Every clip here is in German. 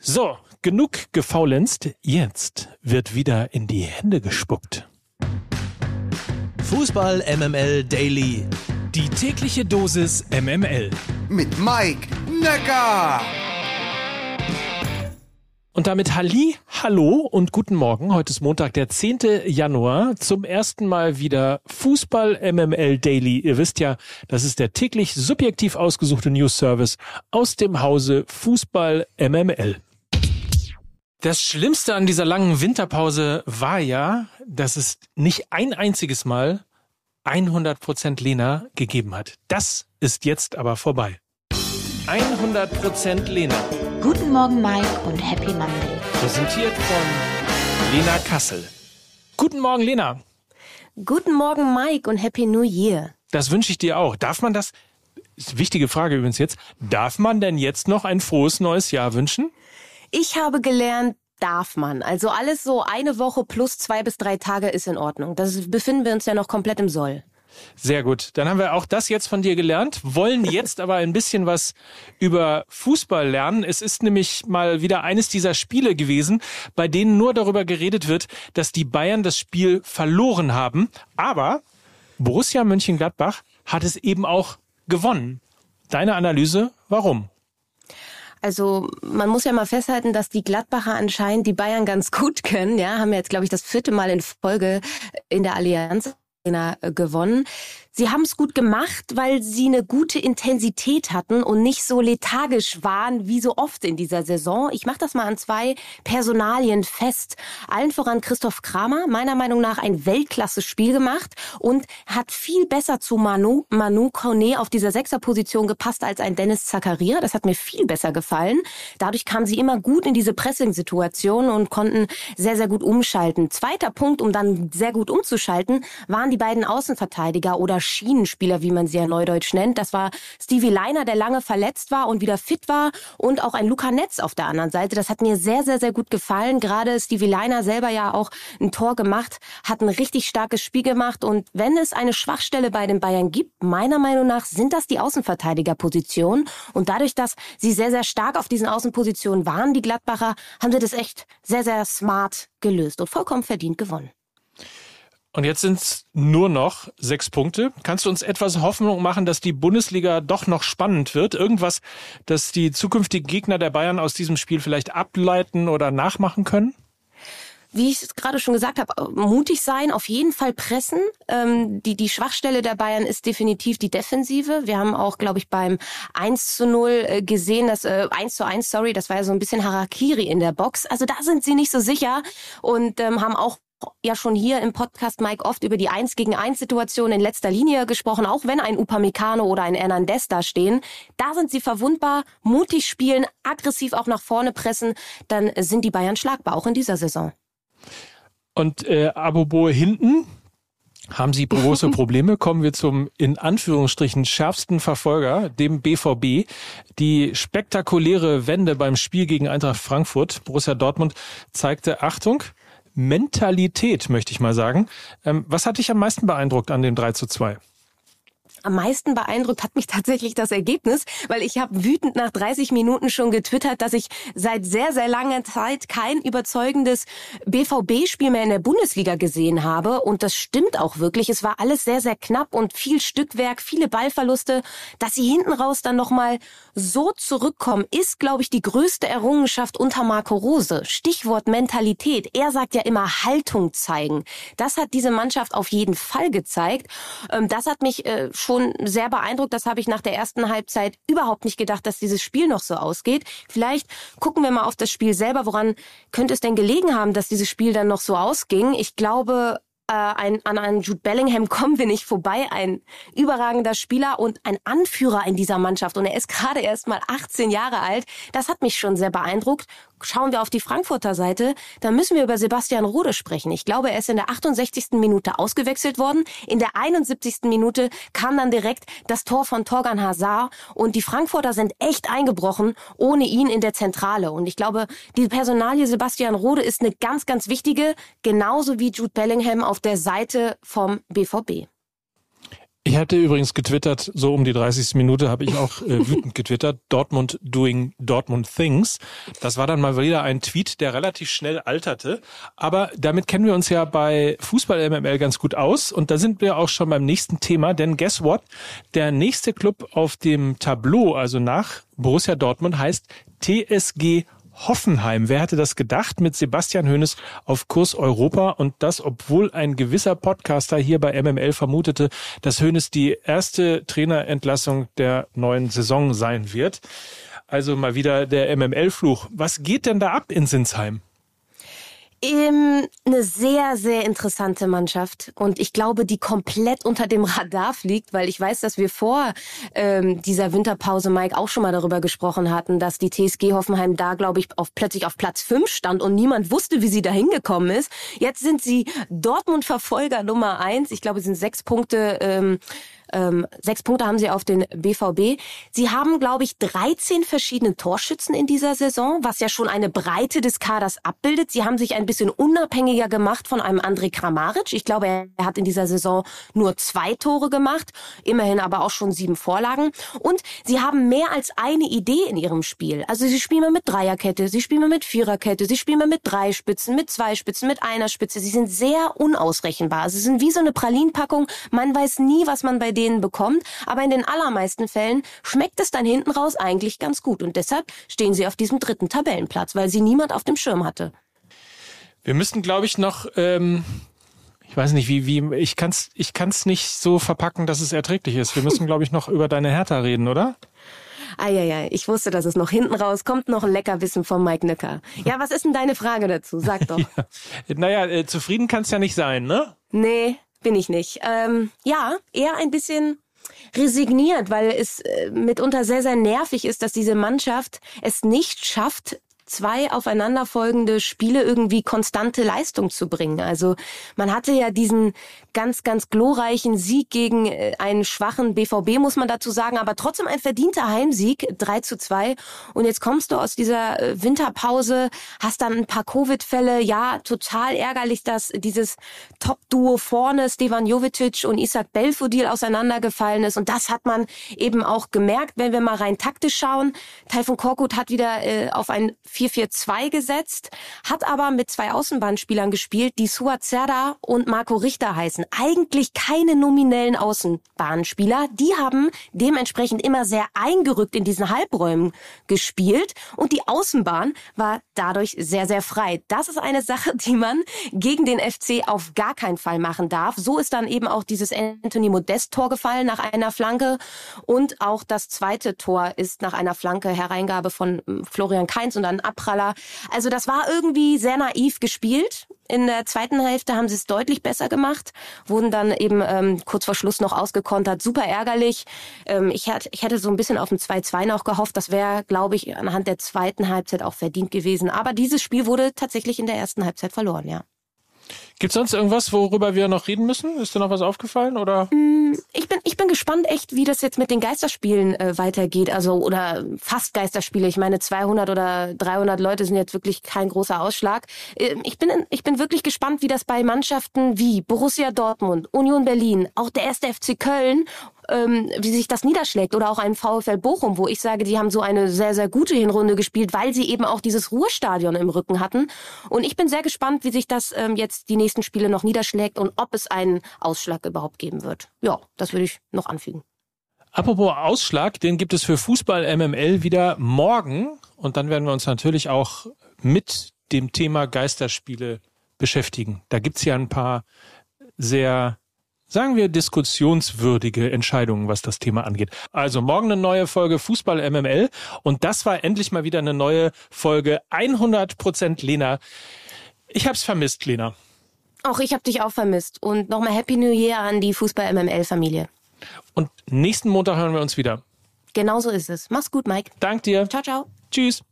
So, genug gefaulenzt. Jetzt wird wieder in die Hände gespuckt. Fußball MML Daily. Die tägliche Dosis MML. Mit Mike Necker. Und damit Halli, hallo und guten Morgen. Heute ist Montag, der 10. Januar. Zum ersten Mal wieder Fußball MML Daily. Ihr wisst ja, das ist der täglich subjektiv ausgesuchte News Service aus dem Hause Fußball MML. Das Schlimmste an dieser langen Winterpause war ja, dass es nicht ein einziges Mal 100% Lena gegeben hat. Das ist jetzt aber vorbei. 100% Lena. Guten Morgen, Mike, und Happy Monday. Präsentiert von Lena Kassel. Guten Morgen, Lena. Guten Morgen, Mike, und Happy New Year. Das wünsche ich dir auch. Darf man das? Wichtige Frage übrigens jetzt. Darf man denn jetzt noch ein frohes neues Jahr wünschen? Ich habe gelernt, darf man. Also alles so eine Woche plus zwei bis drei Tage ist in Ordnung. Das befinden wir uns ja noch komplett im Soll. Sehr gut. Dann haben wir auch das jetzt von dir gelernt, wollen jetzt aber ein bisschen was über Fußball lernen. Es ist nämlich mal wieder eines dieser Spiele gewesen, bei denen nur darüber geredet wird, dass die Bayern das Spiel verloren haben. Aber Borussia Mönchengladbach hat es eben auch gewonnen. Deine Analyse, warum? Also man muss ja mal festhalten, dass die Gladbacher anscheinend die Bayern ganz gut können. Ja, haben jetzt glaube ich das vierte Mal in Folge in der Allianz gewonnen. Sie haben es gut gemacht, weil sie eine gute Intensität hatten und nicht so lethargisch waren wie so oft in dieser Saison. Ich mache das mal an zwei Personalien fest. Allen voran Christoph Kramer, meiner Meinung nach ein Weltklasse-Spiel gemacht und hat viel besser zu Manu, Manu Kone auf dieser Sechserposition gepasst als ein Dennis Zakaria. Das hat mir viel besser gefallen. Dadurch kamen sie immer gut in diese Pressing-Situation und konnten sehr, sehr gut umschalten. Zweiter Punkt, um dann sehr gut umzuschalten, waren die beiden Außenverteidiger oder Schienenspieler, wie man sie ja neudeutsch nennt. Das war Stevie Leiner, der lange verletzt war und wieder fit war und auch ein Luca Netz auf der anderen Seite. Das hat mir sehr, sehr, sehr gut gefallen. Gerade Stevie Leiner selber ja auch ein Tor gemacht, hat ein richtig starkes Spiel gemacht und wenn es eine Schwachstelle bei den Bayern gibt, meiner Meinung nach sind das die Außenverteidigerpositionen und dadurch, dass sie sehr, sehr stark auf diesen Außenpositionen waren, die Gladbacher, haben sie das echt sehr, sehr smart gelöst und vollkommen verdient gewonnen. Und jetzt sind es nur noch sechs Punkte. Kannst du uns etwas Hoffnung machen, dass die Bundesliga doch noch spannend wird? Irgendwas, dass die zukünftigen Gegner der Bayern aus diesem Spiel vielleicht ableiten oder nachmachen können? wie ich es gerade schon gesagt habe, mutig sein, auf jeden Fall pressen. Ähm, die, die Schwachstelle der Bayern ist definitiv die Defensive. Wir haben auch, glaube ich, beim 1 zu 0 äh, gesehen, dass äh, 1 zu 1, sorry, das war ja so ein bisschen Harakiri in der Box. Also da sind sie nicht so sicher und ähm, haben auch ja schon hier im Podcast Mike oft über die Eins gegen Eins Situation in letzter Linie gesprochen, auch wenn ein Upamecano oder ein Hernandez da stehen. Da sind sie verwundbar, mutig spielen, aggressiv auch nach vorne pressen, dann sind die Bayern schlagbar, auch in dieser Saison. Und äh, Abobo hinten, haben Sie große Probleme? Kommen wir zum in Anführungsstrichen schärfsten Verfolger, dem BVB. Die spektakuläre Wende beim Spiel gegen Eintracht Frankfurt, Borussia Dortmund, zeigte Achtung, Mentalität, möchte ich mal sagen. Ähm, was hat dich am meisten beeindruckt an dem 3 zu 2? Am meisten beeindruckt hat mich tatsächlich das Ergebnis, weil ich habe wütend nach 30 Minuten schon getwittert, dass ich seit sehr, sehr langer Zeit kein überzeugendes BVB-Spiel mehr in der Bundesliga gesehen habe. Und das stimmt auch wirklich. Es war alles sehr, sehr knapp und viel Stückwerk, viele Ballverluste. Dass sie hinten raus dann nochmal so zurückkommen, ist, glaube ich, die größte Errungenschaft unter Marco Rose. Stichwort Mentalität. Er sagt ja immer Haltung zeigen. Das hat diese Mannschaft auf jeden Fall gezeigt. Ähm, das hat mich äh, schon sehr beeindruckt. Das habe ich nach der ersten Halbzeit überhaupt nicht gedacht, dass dieses Spiel noch so ausgeht. Vielleicht gucken wir mal auf das Spiel selber. Woran könnte es denn gelegen haben, dass dieses Spiel dann noch so ausging? Ich glaube, äh, ein, an einen Jude Bellingham kommen wir nicht vorbei. Ein überragender Spieler und ein Anführer in dieser Mannschaft. Und er ist gerade erst mal 18 Jahre alt. Das hat mich schon sehr beeindruckt. Schauen wir auf die Frankfurter Seite, dann müssen wir über Sebastian Rode sprechen. Ich glaube, er ist in der 68. Minute ausgewechselt worden. In der 71. Minute kam dann direkt das Tor von Torgan Hazard und die Frankfurter sind echt eingebrochen ohne ihn in der Zentrale. Und ich glaube, die Personalie Sebastian Rode ist eine ganz, ganz wichtige, genauso wie Jude Bellingham auf der Seite vom BVB. Ich hatte übrigens getwittert, so um die 30. Minute habe ich auch äh, wütend getwittert, Dortmund doing Dortmund things. Das war dann mal wieder ein Tweet, der relativ schnell alterte. Aber damit kennen wir uns ja bei Fußball MML ganz gut aus. Und da sind wir auch schon beim nächsten Thema. Denn guess what? Der nächste Club auf dem Tableau, also nach Borussia Dortmund, heißt TSG Hoffenheim. Wer hätte das gedacht mit Sebastian Hoeneß auf Kurs Europa und das, obwohl ein gewisser Podcaster hier bei MML vermutete, dass Hoeneß die erste Trainerentlassung der neuen Saison sein wird. Also mal wieder der MML-Fluch. Was geht denn da ab in Sinsheim? Ähm, eine sehr, sehr interessante Mannschaft und ich glaube, die komplett unter dem Radar fliegt, weil ich weiß, dass wir vor ähm, dieser Winterpause, Mike, auch schon mal darüber gesprochen hatten, dass die TSG Hoffenheim da, glaube ich, auf, plötzlich auf Platz 5 stand und niemand wusste, wie sie da hingekommen ist. Jetzt sind sie Dortmund-Verfolger Nummer eins. Ich glaube, es sind sechs Punkte ähm, ähm, sechs Punkte haben sie auf den BVB. Sie haben, glaube ich, 13 verschiedene Torschützen in dieser Saison, was ja schon eine Breite des Kaders abbildet. Sie haben sich ein bisschen unabhängiger gemacht von einem André Kramaric. Ich glaube, er hat in dieser Saison nur zwei Tore gemacht, immerhin aber auch schon sieben Vorlagen. Und sie haben mehr als eine Idee in ihrem Spiel. Also sie spielen mal mit Dreierkette, sie spielen mal mit Viererkette, sie spielen mal mit drei Spitzen, mit zwei Spitzen, mit einer Spitze. Sie sind sehr unausrechenbar. Sie sind wie so eine Pralinpackung. Man weiß nie, was man bei denen bekommt, aber in den allermeisten Fällen schmeckt es dann hinten raus eigentlich ganz gut und deshalb stehen sie auf diesem dritten Tabellenplatz, weil sie niemand auf dem Schirm hatte. Wir müssten, glaube ich, noch ähm ich weiß nicht, wie, wie, ich kann's, ich kann's nicht so verpacken, dass es erträglich ist. Wir müssen, glaube ich, noch über deine Hertha reden, oder? Eieiei, ich wusste, dass es noch hinten raus kommt, noch ein Leckerwissen von Mike Nöcker. Ja, was ist denn deine Frage dazu? Sag doch. ja. Naja, äh, zufrieden kann's ja nicht sein, ne? Nee, bin ich nicht. Ähm, ja, eher ein bisschen resigniert, weil es äh, mitunter sehr, sehr nervig ist, dass diese Mannschaft es nicht schafft, zwei aufeinanderfolgende Spiele irgendwie konstante Leistung zu bringen. Also man hatte ja diesen ganz, ganz glorreichen Sieg gegen äh, einen schwachen BVB, muss man dazu sagen, aber trotzdem ein verdienter Heimsieg, 3 zu 2. Und jetzt kommst du aus dieser äh, Winterpause, hast dann ein paar Covid-Fälle, ja, total ärgerlich, dass dieses Top-Duo vorne, Stevan Jovetic und Isaac Belfodil auseinandergefallen ist. Und das hat man eben auch gemerkt, wenn wir mal rein taktisch schauen. Taifun Korkut hat wieder äh, auf ein 4-4-2 gesetzt, hat aber mit zwei Außenbahnspielern gespielt, die Suat Serda und Marco Richter heißen. Eigentlich keine nominellen Außenbahnspieler. Die haben dementsprechend immer sehr eingerückt in diesen Halbräumen gespielt und die Außenbahn war dadurch sehr, sehr frei. Das ist eine Sache, die man gegen den FC auf gar keinen Fall machen darf. So ist dann eben auch dieses Anthony Modest Tor gefallen nach einer Flanke und auch das zweite Tor ist nach einer Flanke Hereingabe von ähm, Florian Kainz und dann Abpraller. Also das war irgendwie sehr naiv gespielt. In der zweiten Hälfte haben sie es deutlich besser gemacht, wurden dann eben ähm, kurz vor Schluss noch ausgekontert. Super ärgerlich. Ähm, ich, hätte, ich hätte so ein bisschen auf ein 2-2 noch gehofft. Das wäre, glaube ich, anhand der zweiten Halbzeit auch verdient gewesen. Aber dieses Spiel wurde tatsächlich in der ersten Halbzeit verloren, ja. Gibt es sonst irgendwas, worüber wir noch reden müssen? Ist dir noch was aufgefallen oder? Mm, ich bin ich bin gespannt echt, wie das jetzt mit den Geisterspielen äh, weitergeht. Also oder fast Geisterspiele. Ich meine 200 oder 300 Leute sind jetzt wirklich kein großer Ausschlag. Äh, ich bin ich bin wirklich gespannt, wie das bei Mannschaften wie Borussia Dortmund, Union Berlin, auch der erste FC Köln ähm, wie sich das niederschlägt. Oder auch ein VfL Bochum, wo ich sage, die haben so eine sehr, sehr gute Hinrunde gespielt, weil sie eben auch dieses Ruhestadion im Rücken hatten. Und ich bin sehr gespannt, wie sich das ähm, jetzt die nächsten Spiele noch niederschlägt und ob es einen Ausschlag überhaupt geben wird. Ja, das würde ich noch anfügen. Apropos Ausschlag, den gibt es für Fußball MML wieder morgen. Und dann werden wir uns natürlich auch mit dem Thema Geisterspiele beschäftigen. Da gibt's ja ein paar sehr sagen wir, diskussionswürdige Entscheidungen, was das Thema angeht. Also morgen eine neue Folge Fußball MML und das war endlich mal wieder eine neue Folge 100% Lena. Ich hab's vermisst, Lena. Auch ich hab dich auch vermisst und nochmal Happy New Year an die Fußball MML Familie. Und nächsten Montag hören wir uns wieder. Genauso ist es. Mach's gut, Mike. Dank dir. Ciao, ciao. Tschüss.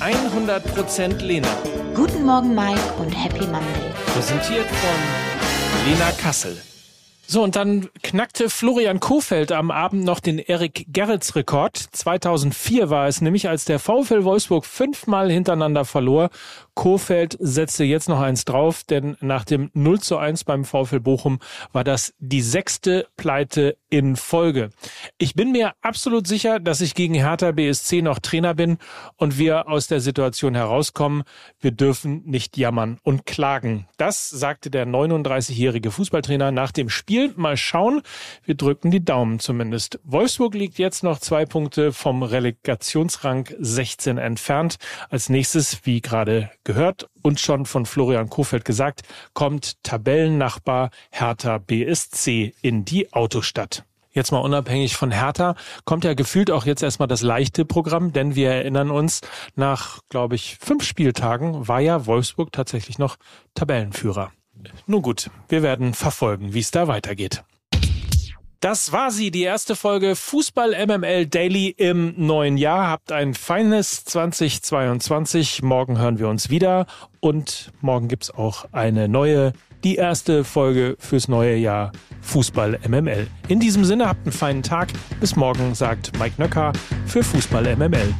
100% Lena. Guten Morgen, Mike und Happy Monday. Präsentiert von Lena Kassel. So, und dann knackte Florian Kofeld am Abend noch den Erik Gerrits Rekord. 2004 war es nämlich, als der VfL Wolfsburg fünfmal hintereinander verlor, Kofeld setzte jetzt noch eins drauf, denn nach dem 0 zu 1 beim VfL Bochum war das die sechste Pleite in Folge. Ich bin mir absolut sicher, dass ich gegen Hertha BSC noch Trainer bin und wir aus der Situation herauskommen. Wir dürfen nicht jammern und klagen. Das sagte der 39-jährige Fußballtrainer nach dem Spiel. Mal schauen. Wir drücken die Daumen zumindest. Wolfsburg liegt jetzt noch zwei Punkte vom Relegationsrang 16 entfernt. Als nächstes, wie gerade gehört und schon von Florian Kofeld gesagt, kommt Tabellennachbar Hertha BSC in die Autostadt. Jetzt mal unabhängig von Hertha kommt ja gefühlt auch jetzt erstmal das leichte Programm, denn wir erinnern uns, nach, glaube ich, fünf Spieltagen war ja Wolfsburg tatsächlich noch Tabellenführer. Nun gut, wir werden verfolgen, wie es da weitergeht. Das war sie, die erste Folge Fußball MML Daily im neuen Jahr. Habt ein feines 2022. Morgen hören wir uns wieder und morgen gibt's auch eine neue, die erste Folge fürs neue Jahr Fußball MML. In diesem Sinne habt einen feinen Tag. Bis morgen, sagt Mike Nöcker für Fußball MML.